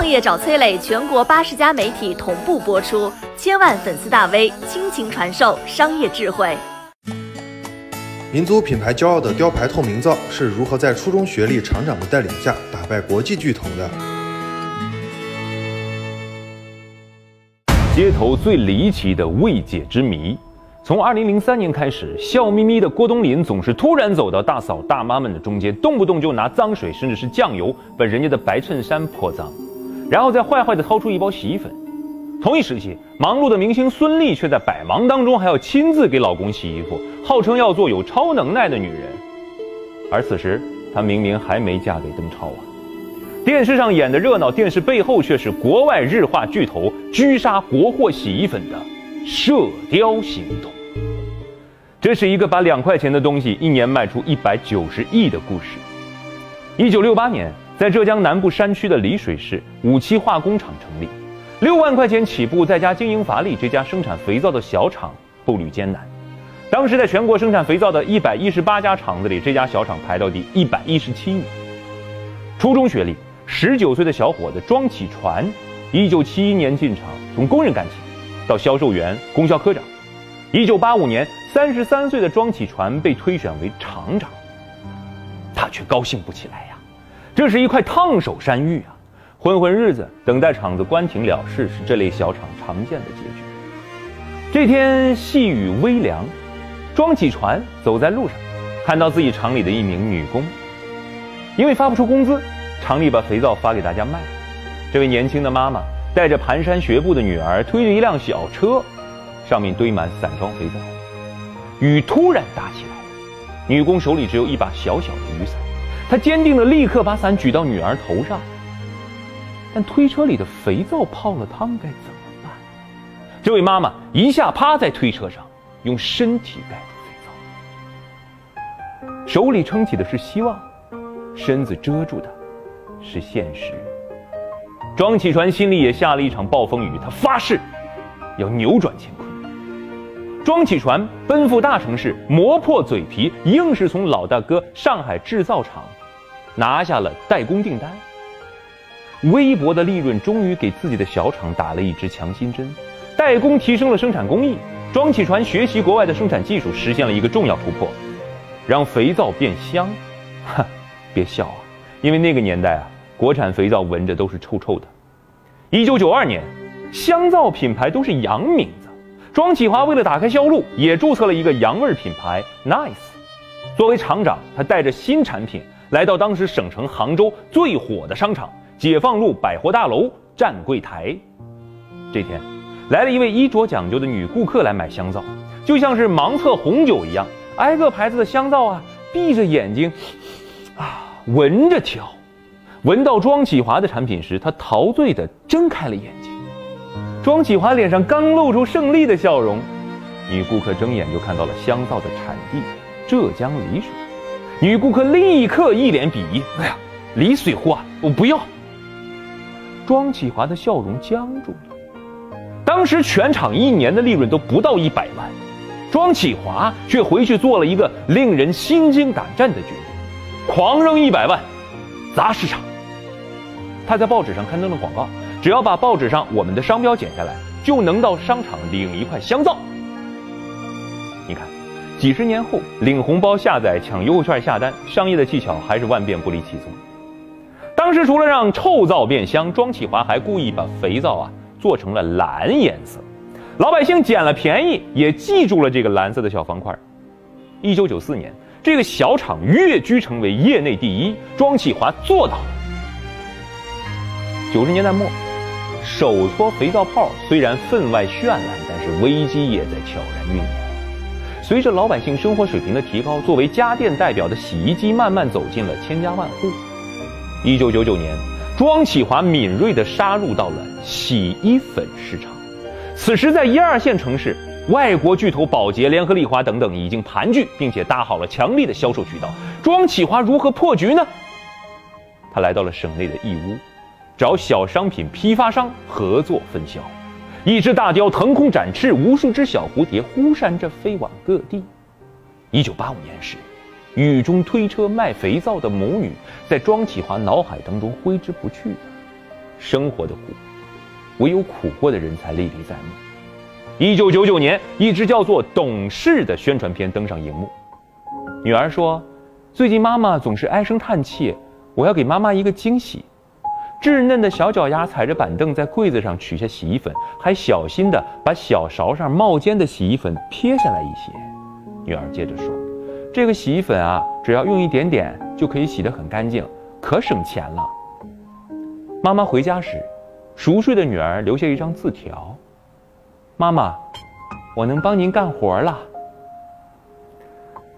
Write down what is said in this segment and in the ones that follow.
创业找崔磊，全国八十家媒体同步播出，千万粉丝大 V 倾情传授商业智慧。民族品牌骄傲的雕牌透明皂是如何在初中学历厂长的带领下打败国际巨头的？街头最离奇的未解之谜。从二零零三年开始，笑眯眯的郭冬临总是突然走到大嫂大妈们的中间，动不动就拿脏水甚至是酱油把人家的白衬衫泼脏，然后再坏坏的掏出一包洗衣粉。同一时期，忙碌的明星孙俪却在百忙当中还要亲自给老公洗衣服，号称要做有超能耐的女人。而此时，她明明还没嫁给邓超啊！电视上演的热闹，电视背后却是国外日化巨头狙杀国货洗衣粉的射雕行动。这是一个把两块钱的东西一年卖出一百九十亿的故事。一九六八年，在浙江南部山区的丽水市，五七化工厂成立。六万块钱起步，在家经营乏力，这家生产肥皂的小厂步履艰难。当时在全国生产肥皂的一百一十八家厂子里，这家小厂排到第一百一十七名。初中学历，十九岁的小伙子庄启传，一九七一年进厂，从工人干起，到销售员、供销科长。一九八五年，三十三岁的庄启传被推选为厂长，他却高兴不起来呀，这是一块烫手山芋啊！混混日子，等待厂子关停了事，是这类小厂常见的结局。这天细雨微凉，庄启传走在路上，看到自己厂里的一名女工，因为发不出工资，厂里把肥皂发给大家卖。这位年轻的妈妈带着蹒跚学步的女儿，推着一辆小车，上面堆满散装肥皂。雨突然大起来，女工手里只有一把小小的雨伞，他坚定地立刻把伞举到女儿头上。但推车里的肥皂泡了汤，该怎么办？这位妈妈一下趴在推车上，用身体盖住肥皂，手里撑起的是希望，身子遮住的是现实。庄启传心里也下了一场暴风雨，他发誓要扭转乾坤。庄启传奔赴大城市，磨破嘴皮，硬是从老大哥上海制造厂拿下了代工订单。微薄的利润终于给自己的小厂打了一支强心针，代工提升了生产工艺，庄启传学习国外的生产技术，实现了一个重要突破，让肥皂变香。哈，别笑啊，因为那个年代啊，国产肥皂闻着都是臭臭的。一九九二年，香皂品牌都是洋名字，庄启华为了打开销路，也注册了一个洋味品牌 Nice。作为厂长，他带着新产品来到当时省城杭州最火的商场。解放路百货大楼站柜台，这天来了一位衣着讲究的女顾客来买香皂，就像是盲测红酒一样，挨个牌子的香皂啊，闭着眼睛啊闻着挑，闻到庄启华的产品时，她陶醉的睁开了眼睛。庄启华脸上刚露出胜利的笑容，女顾客睁眼就看到了香皂的产地浙江丽水，女顾客立刻一脸鄙夷：“哎呀，李水货啊，我不要。”庄启华的笑容僵住了。当时全场一年的利润都不到一百万，庄启华却回去做了一个令人心惊胆战的决定：狂扔一百万，砸市场。他在报纸上刊登了广告，只要把报纸上我们的商标剪下来，就能到商场领一块香皂。你看，几十年后领红包下载、抢优惠券下单，商业的技巧还是万变不离其宗。当时除了让臭皂变香，庄启华还故意把肥皂啊做成了蓝颜色，老百姓捡了便宜，也记住了这个蓝色的小方块。一九九四年，这个小厂跃居成为业内第一，庄启华做到了。九十年代末，手搓肥皂泡虽然分外绚烂，但是危机也在悄然酝酿。随着老百姓生活水平的提高，作为家电代表的洗衣机慢慢走进了千家万户。一九九九年，庄启华敏锐地杀入到了洗衣粉市场。此时，在一二线城市，外国巨头宝洁、联合利华等等已经盘踞，并且搭好了强力的销售渠道。庄启华如何破局呢？他来到了省内的义乌，找小商品批发商合作分销。一只大雕腾空展翅，无数只小蝴蝶忽闪着飞往各地。一九八五年时。雨中推车卖肥皂的母女，在庄启华脑海当中挥之不去。生活的苦，唯有苦过的人才历历在目。一九九九年，一支叫做《懂事》的宣传片登上荧幕。女儿说：“最近妈妈总是唉声叹气，我要给妈妈一个惊喜。”稚嫩的小脚丫踩着板凳，在柜子上取下洗衣粉，还小心地把小勺上冒尖的洗衣粉撇下来一些。女儿接着说：“这个洗衣粉啊，只要用一点点就可以洗得很干净，可省钱了。”妈妈回家时，熟睡的女儿留下一张字条：“妈妈，我能帮您干活了。”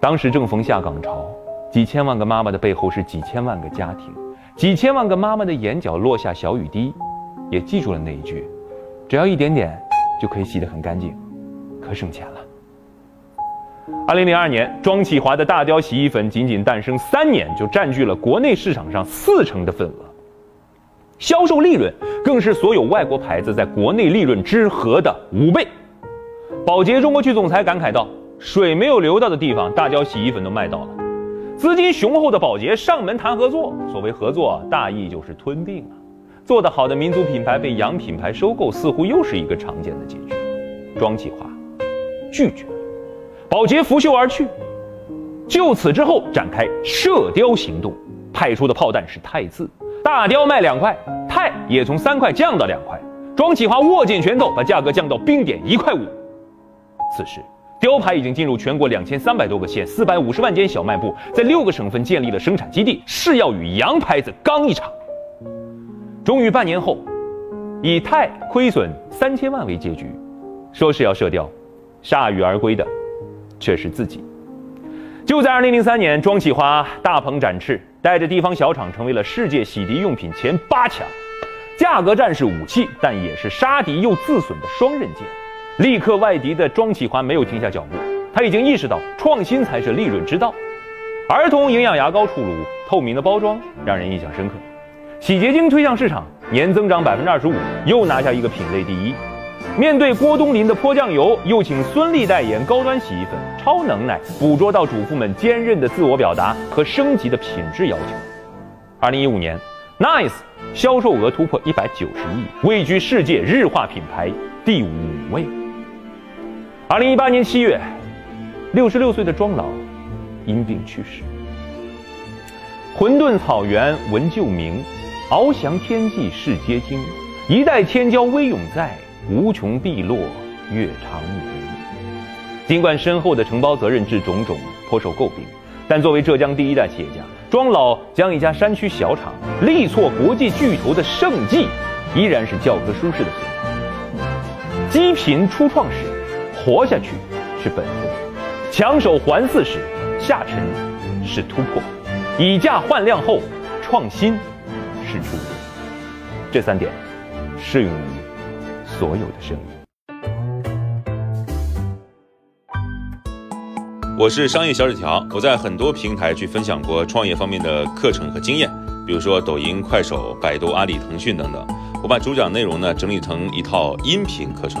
当时正逢下岗潮，几千万个妈妈的背后是几千万个家庭。几千万个妈妈的眼角落下小雨滴，也记住了那一句：只要一点点就可以洗得很干净，可省钱了。二零零二年，庄启华的大雕洗衣粉仅仅诞生三年，就占据了国内市场上四成的份额，销售利润更是所有外国牌子在国内利润之和的五倍。宝洁中国区总裁感慨道：“水没有流到的地方，大雕洗衣粉都卖到了。”资金雄厚的宝洁上门谈合作，所谓合作大意就是吞并啊。做得好的民族品牌被洋品牌收购，似乎又是一个常见的结局。庄启华拒绝了，宝洁拂袖而去。就此之后展开射雕行动，派出的炮弹是钛字，大雕卖两块，钛也从三块降到两块。庄启华握紧拳头，把价格降到冰点一块五。此时。雕牌已经进入全国两千三百多个县、四百五十万间小卖部，在六个省份建立了生产基地，誓要与洋牌子刚一场。终于半年后，以太亏损三千万为结局，说是要射雕，铩羽而归的却是自己。就在二零零三年，庄启华大鹏展翅，带着地方小厂成为了世界洗涤用品前八强。价格战是武器，但也是杀敌又自损的双刃剑。立刻外敌的庄启华没有停下脚步，他已经意识到创新才是利润之道。儿童营养牙膏出炉，透明的包装让人印象深刻。洗洁精推向市场，年增长百分之二十五，又拿下一个品类第一。面对郭冬临的泼酱油，又请孙俪代言高端洗衣粉，超能耐捕捉到主妇们坚韧的自我表达和升级的品质要求。二零一五年，Nice 销售额突破一百九十亿，位居世界日化品牌第五位。二零一八年七月，六十六岁的庄老因病去世。混沌草原闻旧名，翱翔天际世皆惊。一代天骄威永在，无穷碧落月长明。尽管身后的承包责任制种种颇受诟病，但作为浙江第一代企业家，庄老将一家山区小厂力挫国际巨头的盛绩，依然是教科书式的存在。积贫初创时。活下去是本分，强手环伺时下沉是突破，以价换量后创新是出路。这三点适用于所有的生意。我是商业小纸条，我在很多平台去分享过创业方面的课程和经验，比如说抖音、快手、百度、阿里、腾讯等等。我把主讲内容呢整理成一套音频课程。